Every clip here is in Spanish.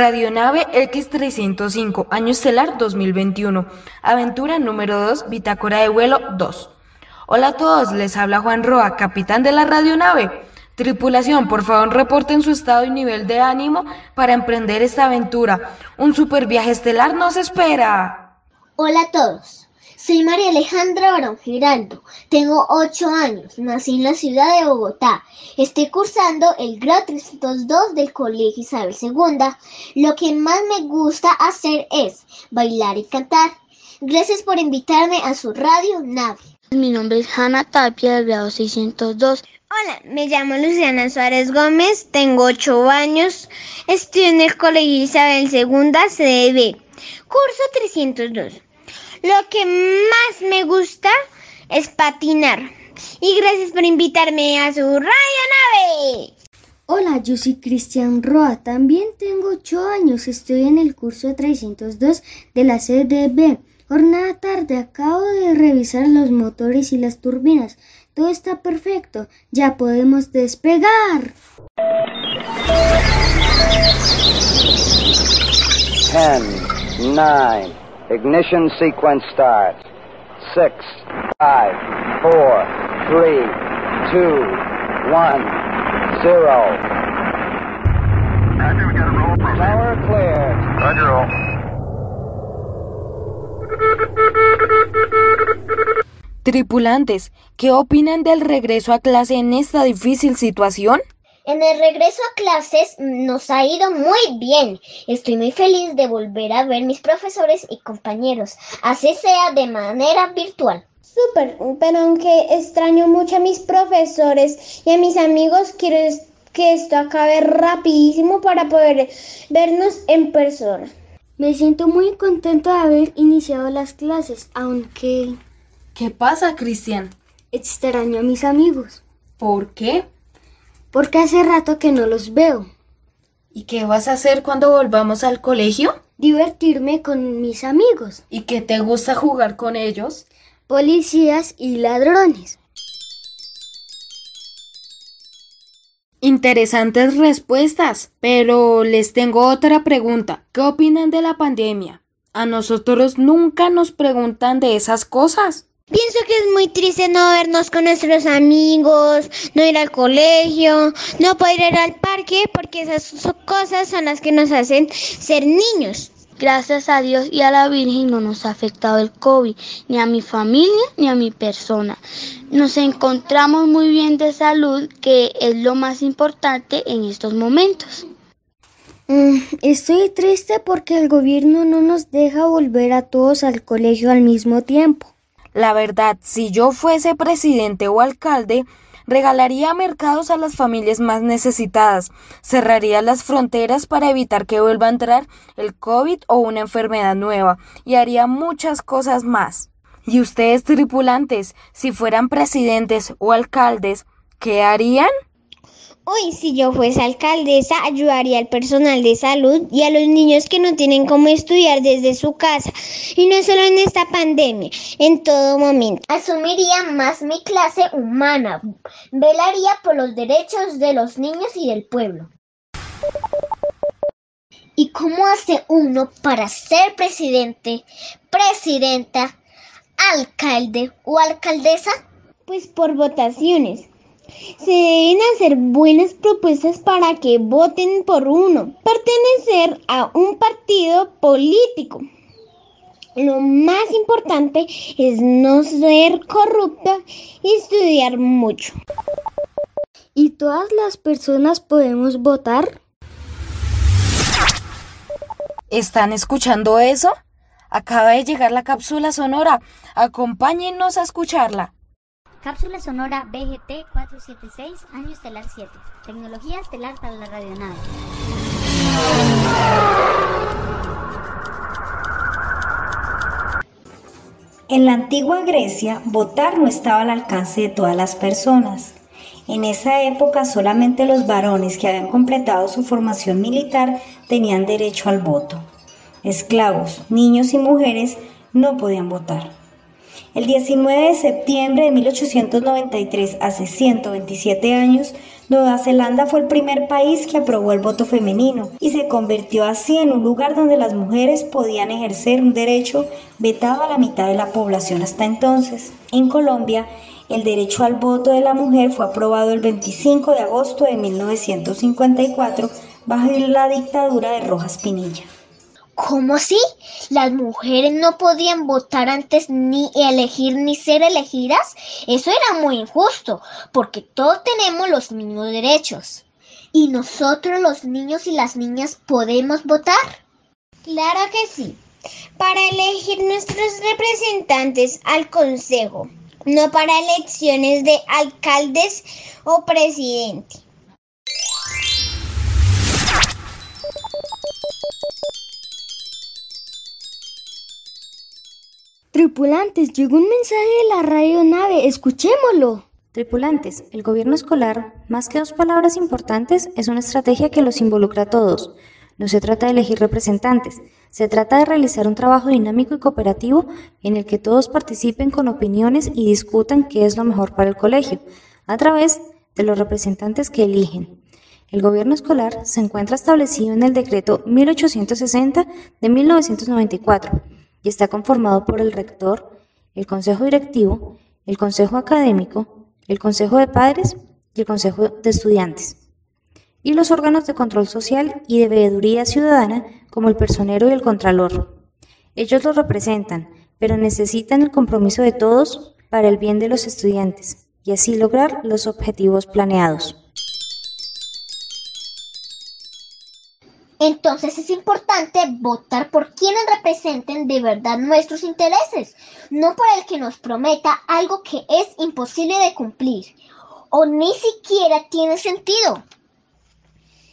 Radionave X305, año estelar 2021. Aventura número 2, bitácora de vuelo 2. Hola a todos, les habla Juan Roa, capitán de la radionave. Tripulación, por favor reporten su estado y nivel de ánimo para emprender esta aventura. Un super viaje estelar nos espera. Hola a todos. Soy María Alejandra Barón Giraldo, tengo 8 años, nací en la ciudad de Bogotá, estoy cursando el grado 302 del Colegio Isabel II. Lo que más me gusta hacer es bailar y cantar. Gracias por invitarme a su radio Nave. Mi nombre es Hanna Tapia del grado 602. Hola, me llamo Luciana Suárez Gómez, tengo 8 años, estoy en el Colegio Isabel II CDB, curso 302. Lo que más me gusta es patinar. Y gracias por invitarme a su radio nave. Hola, yo soy Cristian Roa. También tengo 8 años. Estoy en el curso 302 de la CDB. Jornada tarde, acabo de revisar los motores y las turbinas. Todo está perfecto. Ya podemos despegar. 10, 9, Ignition sequence start. Six, five, four, three, two, one, zero. Roger, we got a roll clear. Roger, roll. Tripulantes, ¿qué opinan del regreso a clase en esta difícil situación? En el regreso a clases nos ha ido muy bien. Estoy muy feliz de volver a ver mis profesores y compañeros, así sea de manera virtual. Súper, pero aunque extraño mucho a mis profesores y a mis amigos, quiero que esto acabe rapidísimo para poder vernos en persona. Me siento muy contento de haber iniciado las clases, aunque... ¿Qué pasa, Cristian? Extraño a mis amigos. ¿Por qué? Porque hace rato que no los veo. ¿Y qué vas a hacer cuando volvamos al colegio? Divertirme con mis amigos. ¿Y qué te gusta jugar con ellos? Policías y ladrones. Interesantes respuestas, pero les tengo otra pregunta. ¿Qué opinan de la pandemia? A nosotros nunca nos preguntan de esas cosas. Pienso que es muy triste no vernos con nuestros amigos, no ir al colegio, no poder ir al parque, porque esas cosas son las que nos hacen ser niños. Gracias a Dios y a la Virgen no nos ha afectado el COVID, ni a mi familia ni a mi persona. Nos encontramos muy bien de salud, que es lo más importante en estos momentos. Mm, estoy triste porque el gobierno no nos deja volver a todos al colegio al mismo tiempo. La verdad, si yo fuese presidente o alcalde, regalaría mercados a las familias más necesitadas, cerraría las fronteras para evitar que vuelva a entrar el COVID o una enfermedad nueva, y haría muchas cosas más. ¿Y ustedes, tripulantes, si fueran presidentes o alcaldes, qué harían? Hoy, si yo fuese alcaldesa, ayudaría al personal de salud y a los niños que no tienen cómo estudiar desde su casa. Y no solo en esta pandemia, en todo momento. Asumiría más mi clase humana. Velaría por los derechos de los niños y del pueblo. ¿Y cómo hace uno para ser presidente, presidenta, alcalde o alcaldesa? Pues por votaciones. Se deben hacer buenas propuestas para que voten por uno. Pertenecer a un partido político. Lo más importante es no ser corrupta y estudiar mucho. ¿Y todas las personas podemos votar? ¿Están escuchando eso? Acaba de llegar la cápsula sonora. Acompáñennos a escucharla. Cápsula sonora BGT 476, año estelar 7. Tecnología estelar para la radionave. En la antigua Grecia, votar no estaba al alcance de todas las personas. En esa época solamente los varones que habían completado su formación militar tenían derecho al voto. Esclavos, niños y mujeres no podían votar. El 19 de septiembre de 1893, hace 127 años, Nueva Zelanda fue el primer país que aprobó el voto femenino y se convirtió así en un lugar donde las mujeres podían ejercer un derecho vetado a la mitad de la población hasta entonces. En Colombia, el derecho al voto de la mujer fue aprobado el 25 de agosto de 1954 bajo la dictadura de Rojas Pinilla. ¿Cómo así? ¿Las mujeres no podían votar antes ni elegir ni ser elegidas? Eso era muy injusto, porque todos tenemos los mismos derechos. ¿Y nosotros los niños y las niñas podemos votar? Claro que sí, para elegir nuestros representantes al Consejo, no para elecciones de alcaldes o presidente. Tripulantes, llegó un mensaje de la radio nave, escuchémoslo. Tripulantes, el gobierno escolar, más que dos palabras importantes, es una estrategia que los involucra a todos. No se trata de elegir representantes, se trata de realizar un trabajo dinámico y cooperativo en el que todos participen con opiniones y discutan qué es lo mejor para el colegio, a través de los representantes que eligen. El gobierno escolar se encuentra establecido en el decreto 1860 de 1994 y está conformado por el rector, el consejo directivo, el consejo académico, el consejo de padres y el consejo de estudiantes, y los órganos de control social y de veeduría ciudadana como el personero y el contralor. Ellos los representan, pero necesitan el compromiso de todos para el bien de los estudiantes y así lograr los objetivos planeados. Entonces es importante votar por quienes representen de verdad nuestros intereses, no por el que nos prometa algo que es imposible de cumplir o ni siquiera tiene sentido.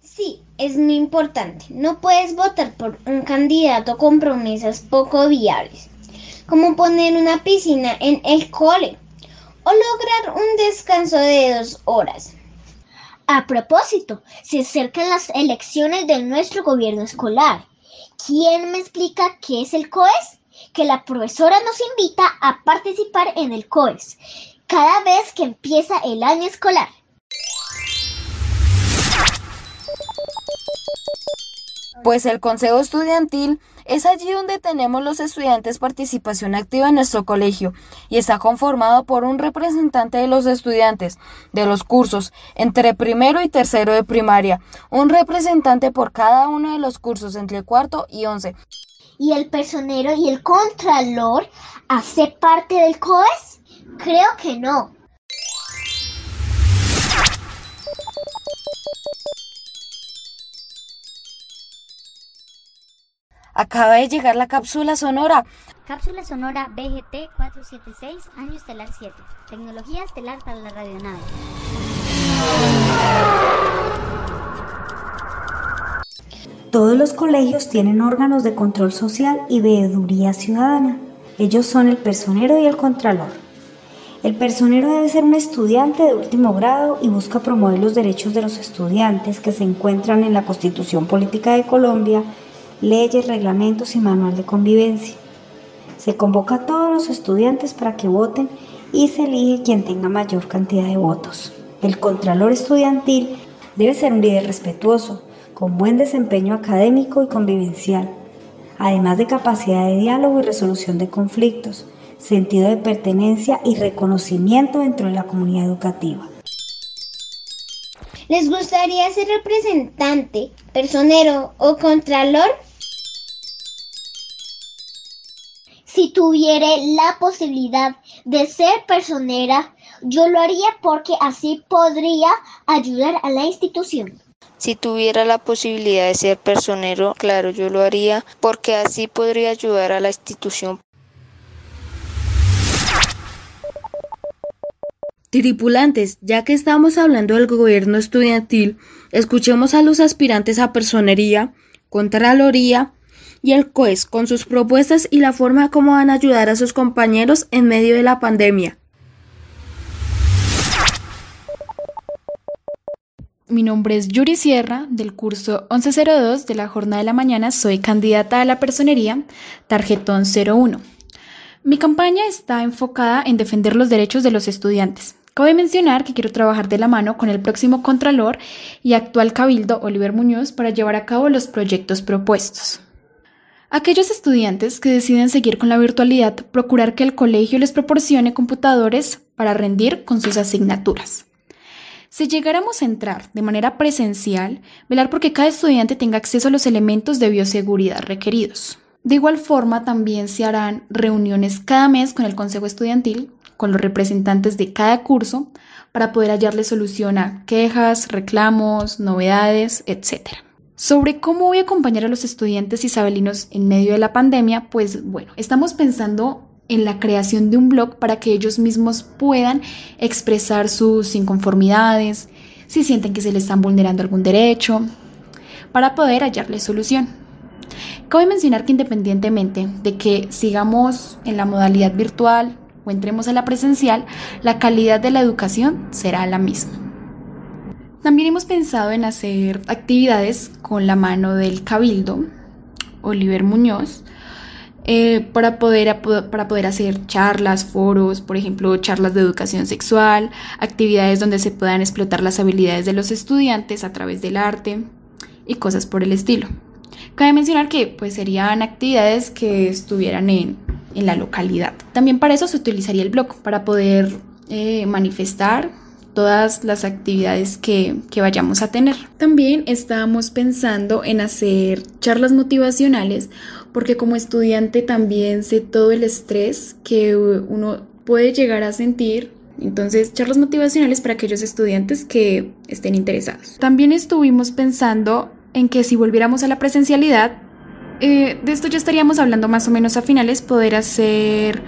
Sí, es muy importante. No puedes votar por un candidato con promesas poco viables, como poner una piscina en el cole o lograr un descanso de dos horas. A propósito, se acercan las elecciones de nuestro gobierno escolar. ¿Quién me explica qué es el COES? Que la profesora nos invita a participar en el COES cada vez que empieza el año escolar. Pues el Consejo Estudiantil es allí donde tenemos los estudiantes participación activa en nuestro colegio y está conformado por un representante de los estudiantes de los cursos entre primero y tercero de primaria, un representante por cada uno de los cursos entre cuarto y once. ¿Y el personero y el contralor hace parte del COES? Creo que no. Acaba de llegar la cápsula sonora. Cápsula sonora BGT 476, año estelar 7. Tecnología estelar para la radionave. Todos los colegios tienen órganos de control social y veeduría ciudadana. Ellos son el personero y el contralor. El personero debe ser un estudiante de último grado y busca promover los derechos de los estudiantes que se encuentran en la Constitución Política de Colombia, leyes, reglamentos y manual de convivencia. Se convoca a todos los estudiantes para que voten y se elige quien tenga mayor cantidad de votos. El contralor estudiantil debe ser un líder respetuoso, con buen desempeño académico y convivencial, además de capacidad de diálogo y resolución de conflictos, sentido de pertenencia y reconocimiento dentro de la comunidad educativa. ¿Les gustaría ser representante, personero o contralor? Si tuviera la posibilidad de ser personera, yo lo haría porque así podría ayudar a la institución. Si tuviera la posibilidad de ser personero, claro, yo lo haría porque así podría ayudar a la institución. Tripulantes, ya que estamos hablando del gobierno estudiantil, escuchemos a los aspirantes a personería, contraloría y el COES con sus propuestas y la forma como van a ayudar a sus compañeros en medio de la pandemia. Mi nombre es Yuri Sierra, del curso 1102 de la jornada de la mañana. Soy candidata a la personería, tarjetón 01. Mi campaña está enfocada en defender los derechos de los estudiantes. Cabe mencionar que quiero trabajar de la mano con el próximo Contralor y actual Cabildo Oliver Muñoz para llevar a cabo los proyectos propuestos. Aquellos estudiantes que deciden seguir con la virtualidad, procurar que el colegio les proporcione computadores para rendir con sus asignaturas. Si llegáramos a entrar de manera presencial, velar porque cada estudiante tenga acceso a los elementos de bioseguridad requeridos. De igual forma, también se harán reuniones cada mes con el Consejo Estudiantil, con los representantes de cada curso, para poder hallarle solución a quejas, reclamos, novedades, etc. Sobre cómo voy a acompañar a los estudiantes isabelinos en medio de la pandemia, pues bueno, estamos pensando en la creación de un blog para que ellos mismos puedan expresar sus inconformidades, si sienten que se les están vulnerando algún derecho, para poder hallarle solución. Cabe mencionar que independientemente de que sigamos en la modalidad virtual o entremos a la presencial, la calidad de la educación será la misma. También hemos pensado en hacer actividades con la mano del Cabildo, Oliver Muñoz, eh, para, poder, para poder hacer charlas, foros, por ejemplo, charlas de educación sexual, actividades donde se puedan explotar las habilidades de los estudiantes a través del arte y cosas por el estilo. Cabe mencionar que pues, serían actividades que estuvieran en, en la localidad. También para eso se utilizaría el blog, para poder eh, manifestar todas las actividades que, que, vayamos a tener. También estábamos pensando en hacer charlas motivacionales porque como estudiante también sé todo el estrés que uno puede llegar a sentir. Entonces, charlas motivacionales para aquellos estudiantes que estén interesados. También estuvimos pensando en que si volviéramos a la presencialidad, eh, de esto ya estaríamos hablando más o menos a finales, poder hacer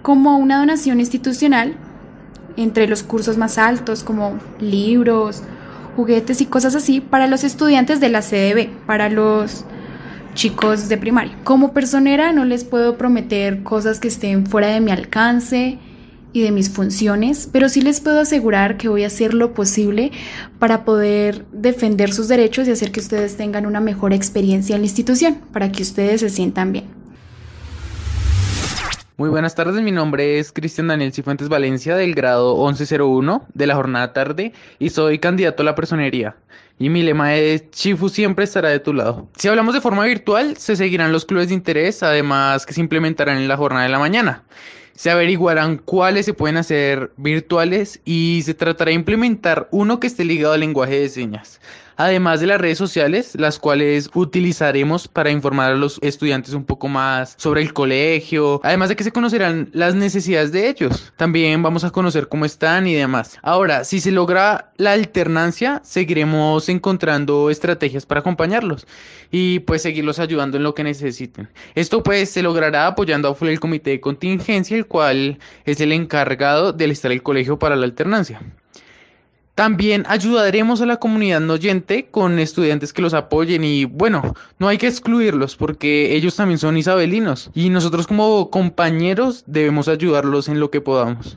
como una donación institucional entre los cursos más altos, como libros, juguetes y cosas así, para los estudiantes de la CDB, para los chicos de primaria. Como personera no les puedo prometer cosas que estén fuera de mi alcance y de mis funciones, pero sí les puedo asegurar que voy a hacer lo posible para poder defender sus derechos y hacer que ustedes tengan una mejor experiencia en la institución, para que ustedes se sientan bien. Muy buenas tardes, mi nombre es Cristian Daniel Cifuentes Valencia del grado 1101 de la jornada tarde y soy candidato a la personería. Y mi lema es Chifu siempre estará de tu lado. Si hablamos de forma virtual, se seguirán los clubes de interés, además que se implementarán en la jornada de la mañana. Se averiguarán cuáles se pueden hacer virtuales y se tratará de implementar uno que esté ligado al lenguaje de señas además de las redes sociales, las cuales utilizaremos para informar a los estudiantes un poco más sobre el colegio, además de que se conocerán las necesidades de ellos. También vamos a conocer cómo están y demás. Ahora, si se logra la alternancia, seguiremos encontrando estrategias para acompañarlos y pues seguirlos ayudando en lo que necesiten. Esto pues se logrará apoyando a el comité de contingencia, el cual es el encargado de listar el colegio para la alternancia. También ayudaremos a la comunidad no oyente con estudiantes que los apoyen y bueno, no hay que excluirlos porque ellos también son isabelinos y nosotros como compañeros debemos ayudarlos en lo que podamos.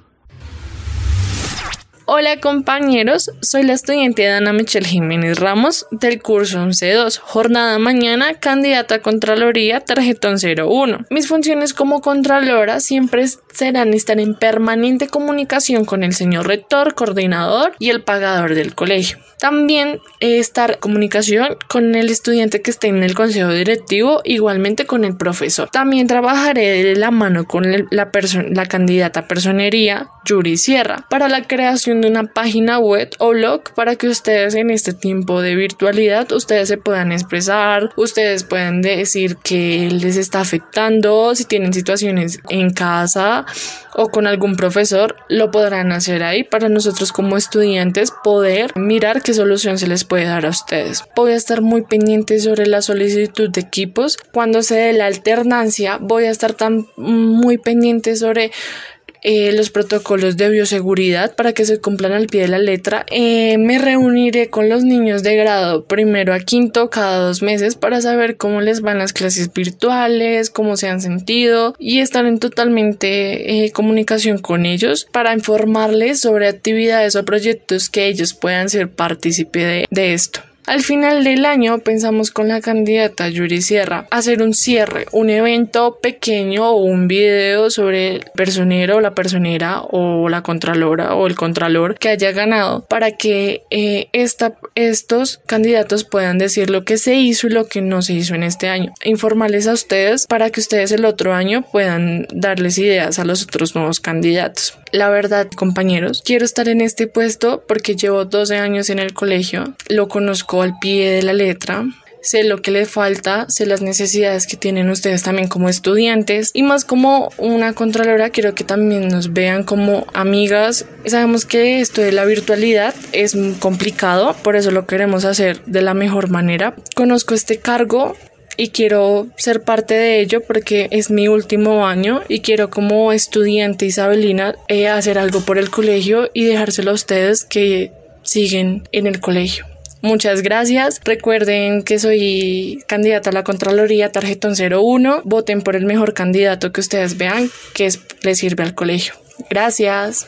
Hola compañeros, soy la estudiante Dana Michelle Jiménez Ramos del curso 11.2, jornada mañana, candidata a Contraloría, tarjetón 01. Mis funciones como Contralora siempre serán estar en permanente comunicación con el señor rector, coordinador y el pagador del colegio. También estar en comunicación con el estudiante que esté en el consejo directivo, igualmente con el profesor. También trabajaré de la mano con la, la candidata personería, Yuri Sierra, para la creación una página web o blog para que ustedes en este tiempo de virtualidad ustedes se puedan expresar, ustedes pueden decir que les está afectando, si tienen situaciones en casa o con algún profesor, lo podrán hacer ahí para nosotros como estudiantes poder mirar qué solución se les puede dar a ustedes. Voy a estar muy pendiente sobre la solicitud de equipos. Cuando se dé la alternancia, voy a estar tan muy pendiente sobre eh, los protocolos de bioseguridad para que se cumplan al pie de la letra. Eh, me reuniré con los niños de grado primero a quinto cada dos meses para saber cómo les van las clases virtuales, cómo se han sentido y estar en totalmente eh, comunicación con ellos para informarles sobre actividades o proyectos que ellos puedan ser partícipe de, de esto. Al final del año pensamos con la candidata Yuri Sierra hacer un cierre, un evento pequeño o un video sobre el personero o la personera o la contralora o el contralor que haya ganado para que eh, esta, estos candidatos puedan decir lo que se hizo y lo que no se hizo en este año. Informarles a ustedes para que ustedes el otro año puedan darles ideas a los otros nuevos candidatos. La verdad, compañeros, quiero estar en este puesto porque llevo 12 años en el colegio, lo conozco al pie de la letra, sé lo que le falta, sé las necesidades que tienen ustedes también como estudiantes y más como una contralora quiero que también nos vean como amigas. Sabemos que esto de la virtualidad es complicado, por eso lo queremos hacer de la mejor manera. Conozco este cargo y quiero ser parte de ello porque es mi último año y quiero como estudiante isabelina eh, hacer algo por el colegio y dejárselo a ustedes que siguen en el colegio. Muchas gracias. Recuerden que soy candidata a la Contraloría Tarjetón 01. Voten por el mejor candidato que ustedes vean que es, les sirve al colegio. Gracias.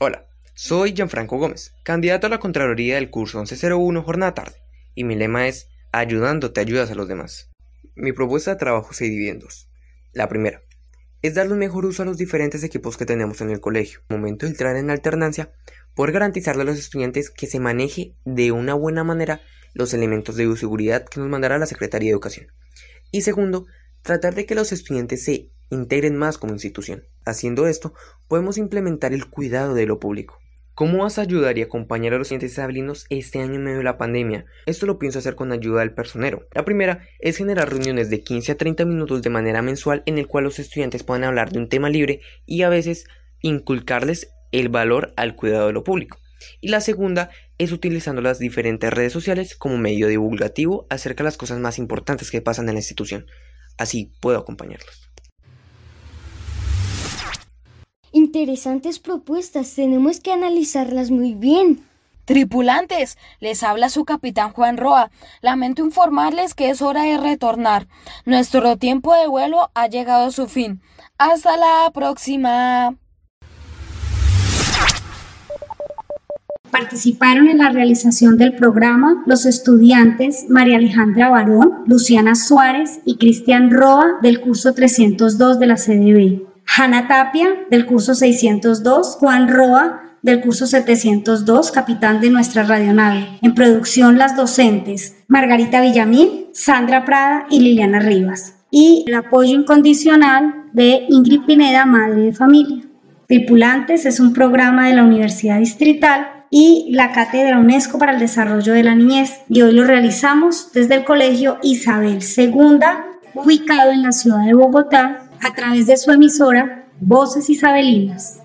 Hola, soy Gianfranco Gómez, candidato a la Contraloría del curso 1101 Jornada Tarde, y mi lema es Ayudándote ayudas a los demás. Mi propuesta de trabajo se divide en dos. La primera, es darle un mejor uso a los diferentes equipos que tenemos en el colegio. Momento de entrar en alternancia, poder garantizarle a los estudiantes que se maneje de una buena manera los elementos de bioseguridad que nos mandará la Secretaría de Educación. Y segundo, tratar de que los estudiantes se integren más como institución. Haciendo esto, podemos implementar el cuidado de lo público. ¿Cómo vas a ayudar y acompañar a los estudiantes isabelinos este año en medio de la pandemia? Esto lo pienso hacer con ayuda del personero. La primera es generar reuniones de 15 a 30 minutos de manera mensual en el cual los estudiantes puedan hablar de un tema libre y a veces inculcarles el valor al cuidado de lo público. Y la segunda es utilizando las diferentes redes sociales como medio divulgativo acerca de las cosas más importantes que pasan en la institución. Así puedo acompañarlos. Interesantes propuestas, tenemos que analizarlas muy bien. Tripulantes, les habla su capitán Juan Roa. Lamento informarles que es hora de retornar. Nuestro tiempo de vuelo ha llegado a su fin. Hasta la próxima. Participaron en la realización del programa los estudiantes María Alejandra Barón, Luciana Suárez y Cristian Roa del curso 302 de la CDB. Hanna Tapia del curso 602, Juan Roa del curso 702, capitán de nuestra radionave. En producción las docentes Margarita Villamil, Sandra Prada y Liliana Rivas. Y el apoyo incondicional de Ingrid Pineda, madre de familia. Tripulantes es un programa de la Universidad Distrital y la Cátedra UNESCO para el Desarrollo de la Niñez y hoy lo realizamos desde el Colegio Isabel II, ubicado en la ciudad de Bogotá, a través de su emisora Voces Isabelinas.